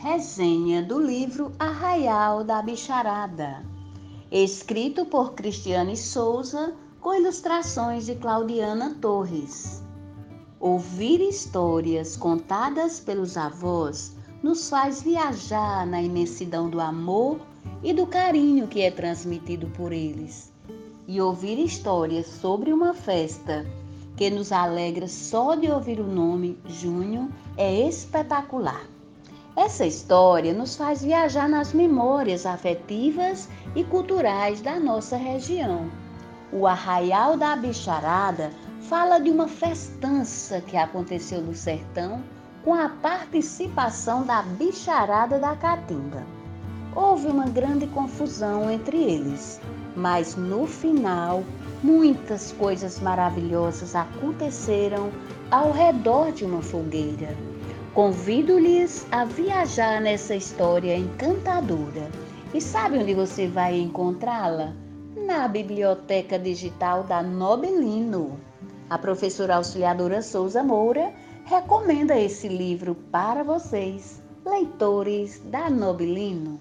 Resenha do livro Arraial da Bicharada, escrito por Cristiane Souza, com ilustrações de Claudiana Torres. Ouvir histórias contadas pelos avós nos faz viajar na imensidão do amor e do carinho que é transmitido por eles. E ouvir histórias sobre uma festa que nos alegra só de ouvir o nome Junho é espetacular. Essa história nos faz viajar nas memórias afetivas e culturais da nossa região. O Arraial da Bicharada fala de uma festança que aconteceu no sertão com a participação da Bicharada da Caatinga. Houve uma grande confusão entre eles, mas no final muitas coisas maravilhosas aconteceram ao redor de uma fogueira. Convido-lhes a viajar nessa história encantadora. E sabe onde você vai encontrá-la? Na Biblioteca Digital da Nobelino. A professora auxiliadora Souza Moura recomenda esse livro para vocês, leitores da Nobelino.